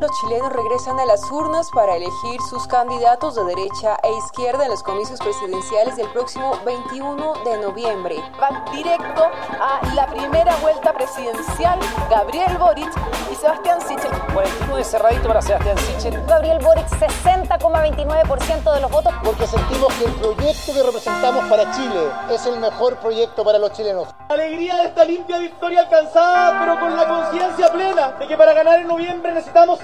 Los chilenos regresan a las urnas para elegir sus candidatos de derecha e izquierda en los comicios presidenciales del próximo 21 de noviembre. Van directo a la primera vuelta presidencial Gabriel Boric y Sebastián Sichel. 41 de cerradito para Sebastián Sichel. Gabriel Boric 60,29% de los votos. Porque sentimos que el proyecto que representamos para Chile es el mejor proyecto para los chilenos. Alegría de esta limpia victoria alcanzada, pero con la conciencia plena de que para ganar en noviembre necesitamos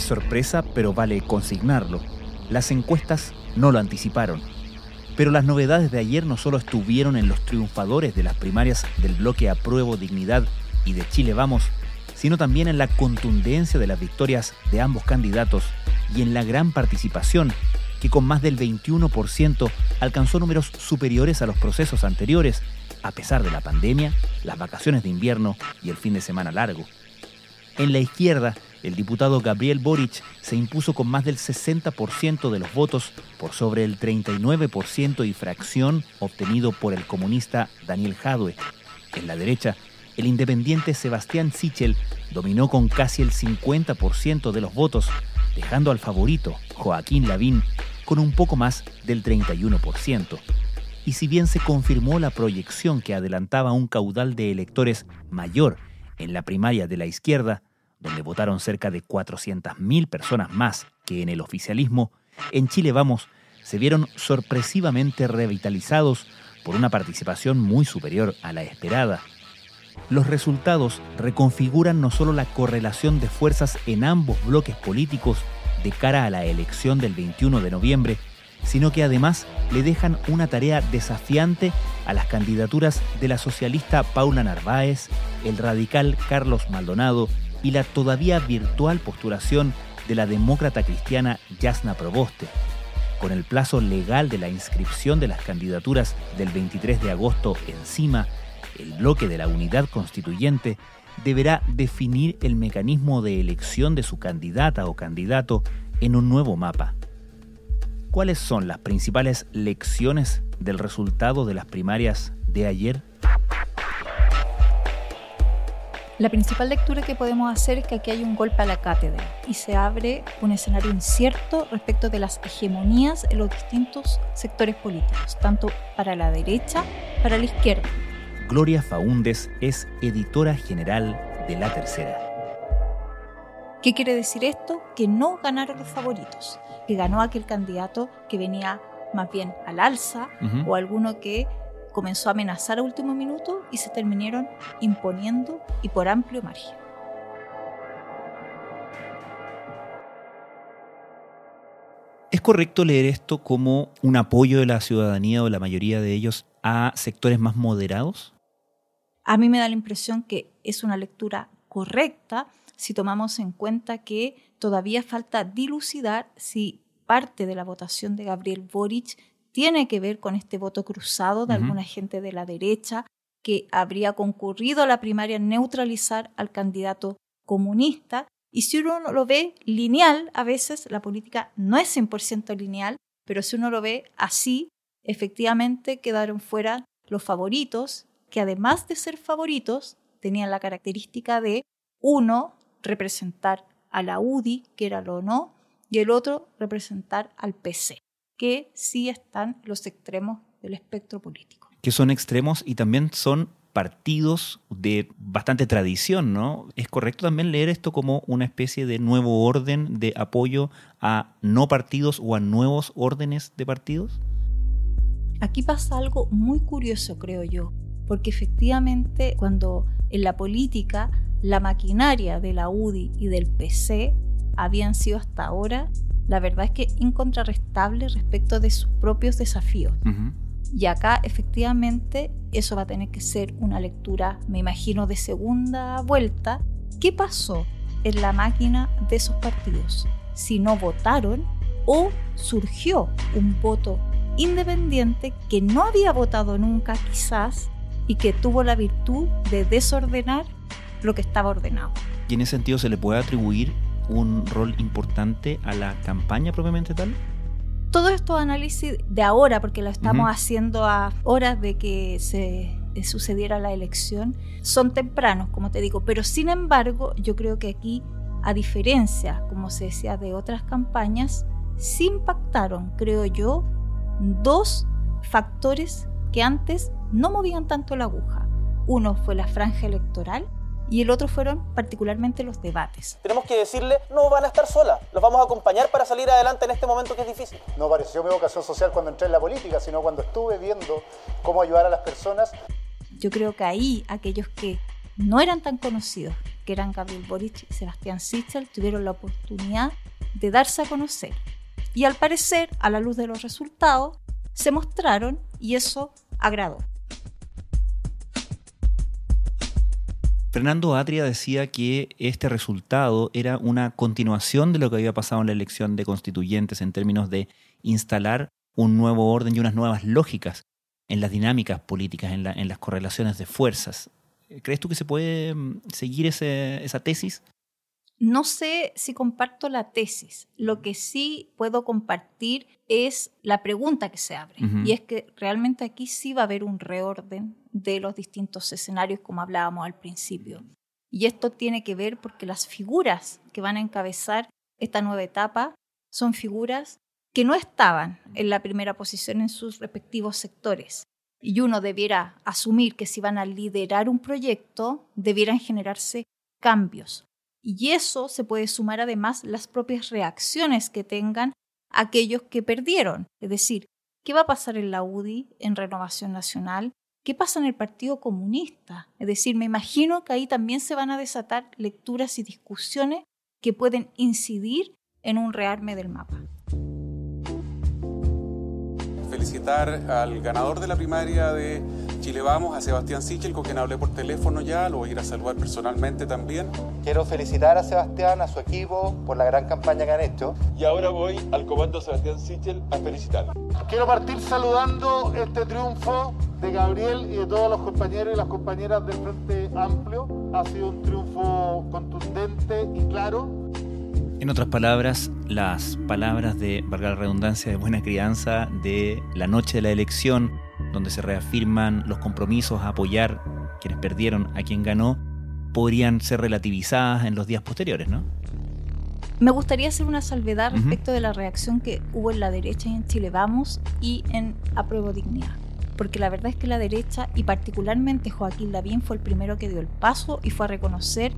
Es sorpresa, pero vale consignarlo. Las encuestas no lo anticiparon. Pero las novedades de ayer no solo estuvieron en los triunfadores de las primarias del bloque Apruebo Dignidad y de Chile Vamos, sino también en la contundencia de las victorias de ambos candidatos y en la gran participación que con más del 21% alcanzó números superiores a los procesos anteriores, a pesar de la pandemia, las vacaciones de invierno y el fin de semana largo. En la izquierda, el diputado Gabriel Boric se impuso con más del 60% de los votos por sobre el 39% y fracción obtenido por el comunista Daniel Jadwe. En la derecha, el independiente Sebastián Sichel dominó con casi el 50% de los votos, dejando al favorito, Joaquín Lavín, con un poco más del 31%. Y si bien se confirmó la proyección que adelantaba un caudal de electores mayor en la primaria de la izquierda, donde votaron cerca de 400.000 personas más que en el oficialismo, en Chile Vamos se vieron sorpresivamente revitalizados por una participación muy superior a la esperada. Los resultados reconfiguran no solo la correlación de fuerzas en ambos bloques políticos de cara a la elección del 21 de noviembre, sino que además le dejan una tarea desafiante a las candidaturas de la socialista Paula Narváez, el radical Carlos Maldonado y la todavía virtual postulación de la demócrata cristiana Yasna Proboste. Con el plazo legal de la inscripción de las candidaturas del 23 de agosto encima, el bloque de la unidad constituyente deberá definir el mecanismo de elección de su candidata o candidato en un nuevo mapa. ¿Cuáles son las principales lecciones del resultado de las primarias de ayer? La principal lectura que podemos hacer es que aquí hay un golpe a la cátedra y se abre un escenario incierto respecto de las hegemonías en los distintos sectores políticos, tanto para la derecha, para la izquierda. Gloria Faúndes es editora general de La Tercera. ¿Qué quiere decir esto? Que no ganaron los favoritos, que ganó aquel candidato que venía más bien al alza o alguno que comenzó a amenazar a último minuto y se terminaron imponiendo y por amplio margen. ¿Es correcto leer esto como un apoyo de la ciudadanía o la mayoría de ellos a sectores más moderados? A mí me da la impresión que es una lectura correcta si tomamos en cuenta que todavía falta dilucidar si parte de la votación de Gabriel Boric tiene que ver con este voto cruzado de alguna gente de la derecha que habría concurrido a la primaria neutralizar al candidato comunista. Y si uno lo ve lineal, a veces la política no es 100% lineal, pero si uno lo ve así, efectivamente quedaron fuera los favoritos, que además de ser favoritos, tenían la característica de, uno, representar a la UDI, que era lo no, y el otro, representar al PC que sí están los extremos del espectro político. Que son extremos y también son partidos de bastante tradición, ¿no? ¿Es correcto también leer esto como una especie de nuevo orden de apoyo a no partidos o a nuevos órdenes de partidos? Aquí pasa algo muy curioso, creo yo, porque efectivamente cuando en la política la maquinaria de la UDI y del PC habían sido hasta ahora la verdad es que incontrarrestable respecto de sus propios desafíos. Y acá efectivamente eso va a tener que ser una lectura, me imagino, de segunda vuelta. ¿Qué pasó? en la máquina de esos partidos, si no votaron o surgió un voto independiente que no había votado nunca quizás y que tuvo la virtud de desordenar lo que estaba ordenado. ¿Y en ese sentido se le puede atribuir un rol importante a la campaña propiamente tal? Todos estos análisis de ahora, porque lo estamos haciendo a horas de que se sucediera la elección, son tempranos, como te digo, pero sin embargo yo creo que aquí, a diferencia, como se decía, de otras campañas, sí impactaron, creo yo, dos factores que antes no movían tanto la aguja. Uno fue la franja electoral y el otro fueron particularmente los debates. Tenemos que decirle, no van a estar solas, los vamos a acompañar para salir adelante en este momento que es difícil. No pareció mi vocación social cuando entré en la política, sino cuando estuve viendo cómo ayudar a las personas. Yo creo que ahí aquellos que no eran tan conocidos, que eran Gabriel Boric y Sebastián Sichel, tuvieron la oportunidad de darse a conocer. Y al parecer, a la luz de los resultados, se mostraron y eso agradó. Fernando Atria decía que este resultado era una continuación de lo que había pasado en la elección de constituyentes en términos de instalar un nuevo orden y unas nuevas lógicas en las dinámicas políticas, en, las correlaciones de fuerzas. ¿Crees tú que se puede mm, seguir esa tesis? No sé si comparto la tesis. Lo que sí puedo compartir es la pregunta que se abre. Y es que realmente aquí sí va a haber un reorden de los distintos escenarios, como hablábamos al principio. Y esto tiene que ver porque las figuras que van a encabezar esta nueva etapa son figuras que no estaban en la primera posición en sus respectivos sectores. Y uno debiera asumir que si van a liderar un proyecto, debieran generarse cambios, y eso se puede sumar además las propias reacciones que tengan aquellos que perdieron. Es decir, ¿qué va a pasar en la UDI, en Renovación Nacional? ¿Qué pasa en el Partido Comunista? Es decir, me imagino que ahí también se van a desatar lecturas y discusiones que pueden incidir en un rearme del mapa. Felicitar al ganador de la primaria de Chile Vamos, a Sebastián Sichel, con quien hablé por teléfono ya, lo voy a ir a saludar personalmente también. Quiero felicitar a Sebastián, a su equipo, por la gran campaña que han hecho. Y ahora voy al comando Sebastián Sichel a felicitarlo. Quiero partir saludando este triunfo de Gabriel y de todos los compañeros y las compañeras del Frente Amplio. Ha sido un triunfo contundente y claro. En otras palabras, las palabras de, valga la redundancia, de buena crianza de la noche de la elección donde se reafirman los compromisos a apoyar quienes perdieron a quien ganó, podrían ser relativizadas en los días posteriores, ¿no? Me gustaría hacer una salvedad respecto de la reacción que hubo en la derecha y en Chile Vamos y en Apruebo Dignidad. Porque la verdad es que la derecha, y particularmente Joaquín Lavín, fue el primero que dio el paso y fue a reconocer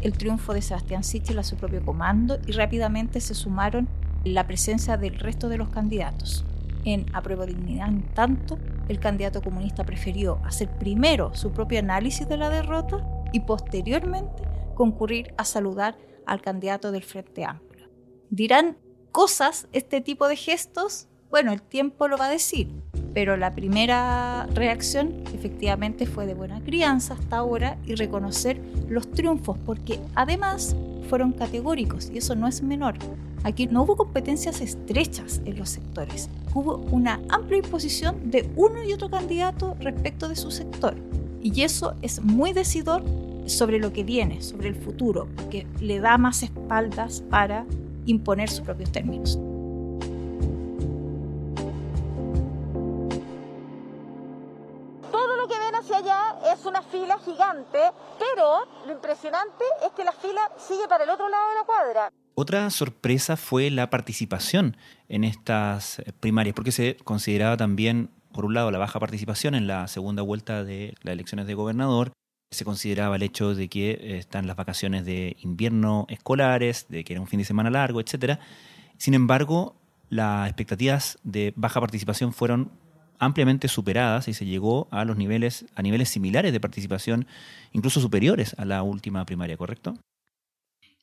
el triunfo de Sebastián Sichel a su propio comando y rápidamente se sumaron la presencia del resto de los candidatos. En Apruebo Dignidad, en tanto, el candidato comunista prefirió hacer primero su propio análisis de la derrota y posteriormente concurrir a saludar al candidato del Frente Amplio. Dirán cosas este tipo de gestos, bueno, el tiempo lo va a decir, pero la primera reacción efectivamente fue de buena crianza hasta ahora y reconocer los triunfos, porque además fueron categóricos y eso no es menor. Aquí no hubo competencias estrechas en los sectores, hubo una amplia imposición de uno y otro candidato respecto de su sector. Y eso es muy decidor sobre lo que viene, sobre el futuro, porque le da más espaldas para imponer sus propios términos. Fila gigante, pero lo impresionante es que la fila sigue para el otro lado de la cuadra. Otra sorpresa fue la participación en estas eh, primarias, porque se consideraba también, por un lado, la baja participación en la segunda vuelta de las elecciones de gobernador, se consideraba el hecho de que eh, están las vacaciones de invierno escolares, de que era un fin de semana largo, etc. Sin embargo, las expectativas de baja participación fueron ampliamente superadas y se llegó a los niveles a niveles similares de participación, incluso superiores a la última primaria, ¿correcto?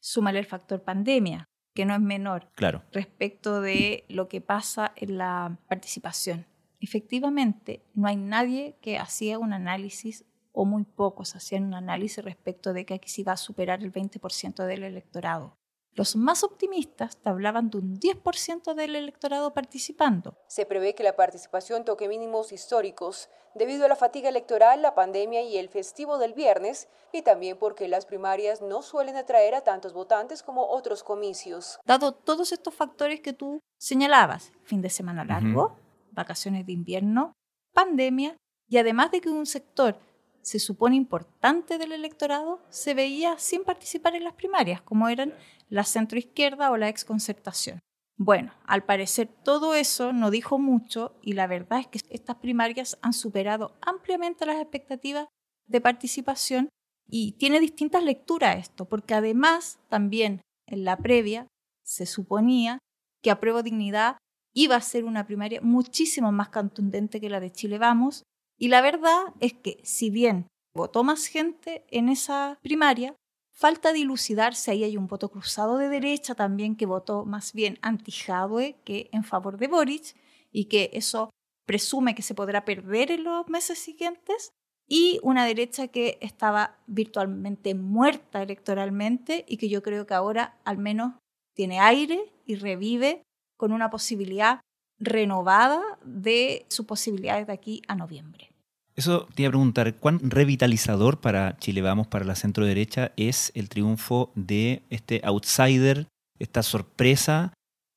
súmale el factor pandemia, que no es menor, claro. respecto de lo que pasa en la participación. Efectivamente, no hay nadie que hacía un análisis o muy pocos hacían un análisis respecto de que aquí se iba a superar el 20% del electorado. Los más optimistas te hablaban de un 10% del electorado participando. Se prevé que la participación toque mínimos históricos debido a la fatiga electoral, la pandemia y el festivo del viernes, y también porque las primarias no suelen atraer a tantos votantes como otros comicios. Dado todos estos factores que tú señalabas, fin de semana largo, vacaciones de invierno, pandemia, y además de que un sector se supone importante del electorado se veía sin participar en las primarias, como eran la centroizquierda o la exconcertación. Bueno, al parecer todo eso no dijo mucho y la verdad es que estas primarias han superado ampliamente las expectativas de participación y tiene distintas lecturas esto, porque además también en la previa se suponía que Apruebo Dignidad iba a ser una primaria muchísimo más contundente que la de Chile Vamos y la verdad es que si bien votó más gente en esa primaria, falta dilucidar si ahí hay un voto cruzado de derecha también que votó más bien anti-Jadwe que en favor de Boric y que eso presume que se podrá perder en los meses siguientes y una derecha que estaba virtualmente muerta electoralmente y que yo creo que ahora al menos tiene aire y revive con una posibilidad renovada de sus posibilidades de aquí a noviembre. Eso te iba a preguntar, ¿cuán revitalizador para Chile Vamos, para la centro derecha, es el triunfo de este outsider, esta sorpresa,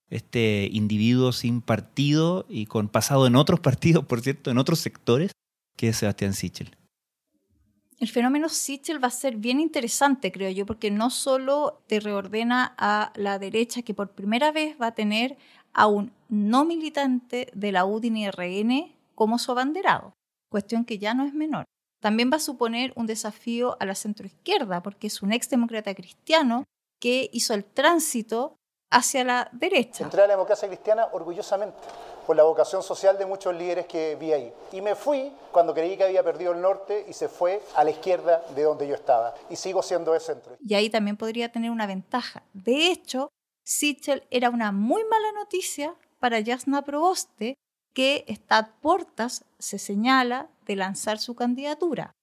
este individuo sin partido y con pasado en otros partidos, por cierto, en otros sectores, que es Sebastián Sichel? El fenómeno Sichel va a ser bien interesante, creo yo, porque no solo te reordena a la derecha, que por primera vez va a tener a un no militante de la UDI y RN como su abanderado cuestión que ya no es menor. También va a suponer un desafío a la centroizquierda, porque es un exdemócrata cristiano que hizo el tránsito hacia la derecha. Entré a la democracia cristiana orgullosamente, por la vocación social de muchos líderes que vi ahí. Y me fui cuando creí que había perdido el norte y se fue a la izquierda de donde yo estaba. Y sigo siendo de centro. Y ahí también podría tener una ventaja. De hecho, Sichel era una muy mala noticia para Jasna Proboste, que está a puertas, se señala, de lanzar su candidatura.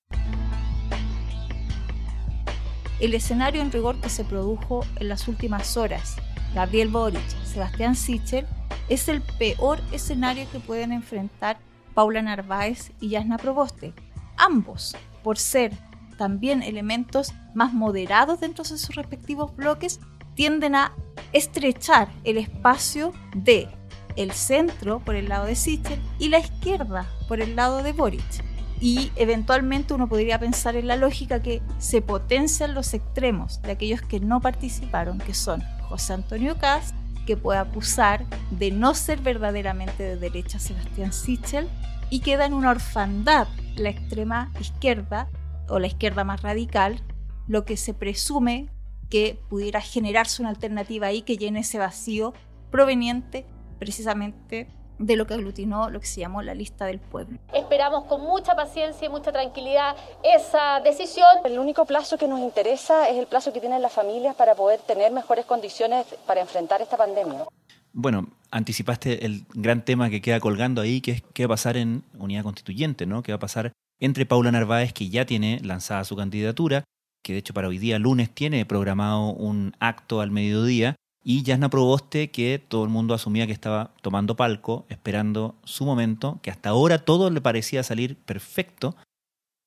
El escenario en rigor que se produjo en las últimas horas, Gabriel Boric, Sebastián Sichel, es el peor escenario que pueden enfrentar Paula Narváez y Yasna Proboste. Ambos, por ser también elementos más moderados dentro de sus respectivos bloques, tienden a estrechar el espacio de el centro por el lado de Sichel y la izquierda por el lado de Boric. Y eventualmente uno podría pensar en la lógica que se potencian los extremos de aquellos que no participaron, que son José Antonio Caz, que puede acusar de no ser verdaderamente de derecha Sebastián Sichel, y queda en una orfandad la extrema izquierda o la izquierda más radical, lo que se presume que pudiera generarse una alternativa ahí que llene ese vacío proveniente precisamente de lo que aglutinó lo que se llamó la lista del pueblo. Esperamos con mucha paciencia y mucha tranquilidad esa decisión. El único plazo que nos interesa es el plazo que tienen las familias para poder tener mejores condiciones para enfrentar esta pandemia. Bueno, anticipaste el gran tema que queda colgando ahí, que es qué va a pasar en unidad constituyente, ¿no? ¿Qué va a pasar entre Paula Narváez, que ya tiene lanzada su candidatura, que de hecho para hoy día lunes tiene programado un acto al mediodía, y Jasna Proboste, que todo el mundo asumía que estaba tomando palco, esperando su momento, que hasta ahora todo le parecía salir perfecto,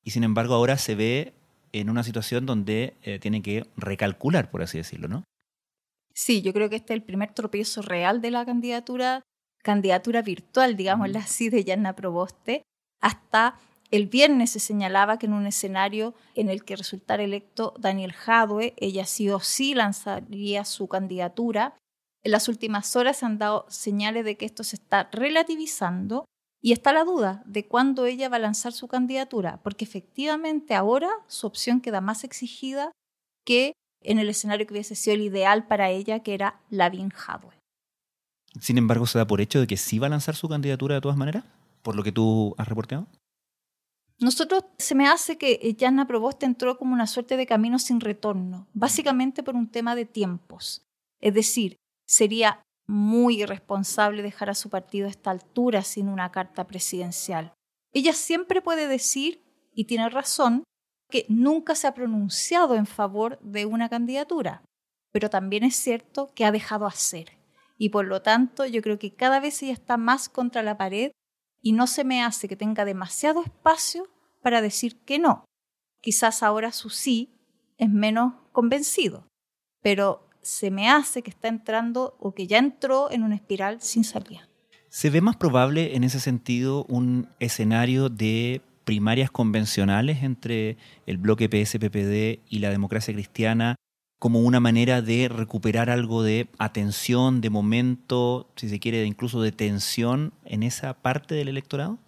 y sin embargo ahora se ve en una situación donde eh, tiene que recalcular, por así decirlo, ¿no? Sí, yo creo que este es el primer tropiezo real de la candidatura, candidatura virtual, digámosla así, de Jasna Proboste, hasta el viernes se señalaba que en un escenario en el que resultara electo Daniel Jadwe, ella sí o sí lanzaría su candidatura. En las últimas horas se han dado señales de que esto se está relativizando y está la duda de cuándo ella va a lanzar su candidatura, porque efectivamente ahora su opción queda más exigida que en el escenario que hubiese sido el ideal para ella, que era Lavin Jadwe. Sin embargo, ¿se da por hecho de que sí va a lanzar su candidatura de todas maneras? ¿Por lo que tú has reportado? Nosotros se me hace que Yana Proboste entró como una suerte de camino sin retorno, básicamente por un tema de tiempos. Es decir, sería muy irresponsable dejar a su partido a esta altura sin una carta presidencial. Ella siempre puede decir y tiene razón que nunca se ha pronunciado en favor de una candidatura, pero también es cierto que ha dejado hacer. Y por lo tanto, yo creo que cada vez ella está más contra la pared y no se me hace que tenga demasiado espacio para decir que no. Quizás ahora su sí es menos convencido, pero se me hace que está entrando o que ya entró en una espiral sin salida. ¿Se ve más probable en ese sentido un escenario de primarias convencionales entre el bloque PSPPD y la democracia cristiana como una manera de recuperar algo de atención, de momento, si se quiere, incluso de tensión en esa parte del electorado?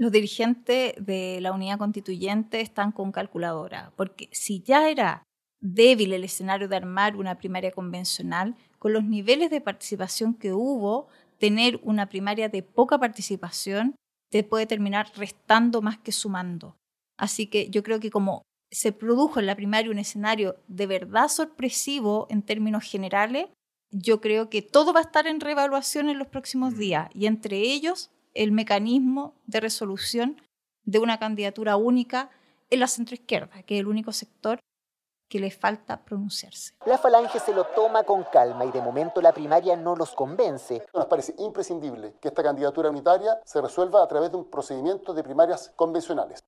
Los dirigentes de la unidad constituyente están con calculadora, porque si ya era débil el escenario de armar una primaria convencional, con los niveles de participación que hubo, tener una primaria de poca participación te puede terminar restando más que sumando. Así que yo creo que como se produjo en la primaria un escenario de verdad sorpresivo en términos generales, yo creo que todo va a estar en reevaluación en los próximos días y entre ellos el mecanismo de resolución de una candidatura única en la centroizquierda, que es el único sector que les falta pronunciarse. La falange se lo toma con calma y de momento la primaria no los convence. Nos parece imprescindible que esta candidatura unitaria se resuelva a través de un procedimiento de primarias convencionales.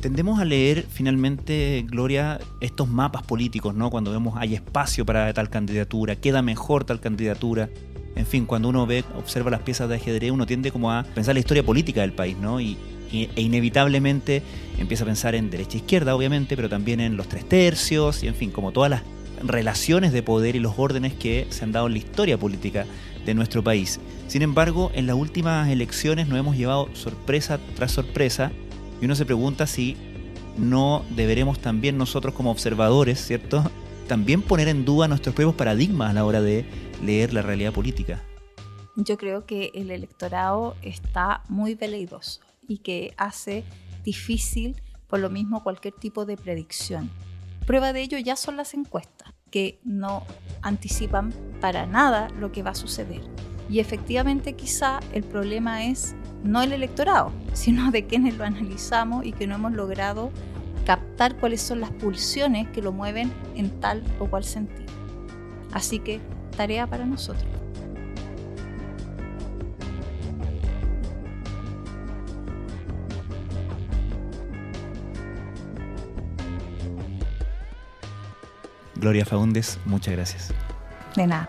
Tendemos a leer finalmente, Gloria, estos mapas políticos, ¿no? Cuando vemos hay espacio para tal candidatura, queda mejor tal candidatura. En fin, cuando uno ve, observa las piezas de ajedrez, uno tiende como a pensar la historia política del país, ¿no? Y, e inevitablemente empieza a pensar en derecha e izquierda, obviamente, pero también en los tres tercios y en fin, como todas las relaciones de poder y los órdenes que se han dado en la historia política de nuestro país. Sin embargo, en las últimas elecciones nos hemos llevado sorpresa tras sorpresa y uno se pregunta si no deberemos también nosotros como observadores, ¿cierto? También poner en duda nuestros propios paradigmas a la hora de leer la realidad política. Yo creo que el electorado está muy veleidoso y que hace difícil por lo mismo cualquier tipo de predicción. Prueba de ello ya son las encuestas, que no anticipan para nada lo que va a suceder. Y efectivamente quizá el problema es no el electorado, sino de quienes lo analizamos y que no hemos logrado captar cuáles son las pulsiones que lo mueven en tal o cual sentido. Así que tarea para nosotros. Gloria Faúndes, muchas gracias. De nada.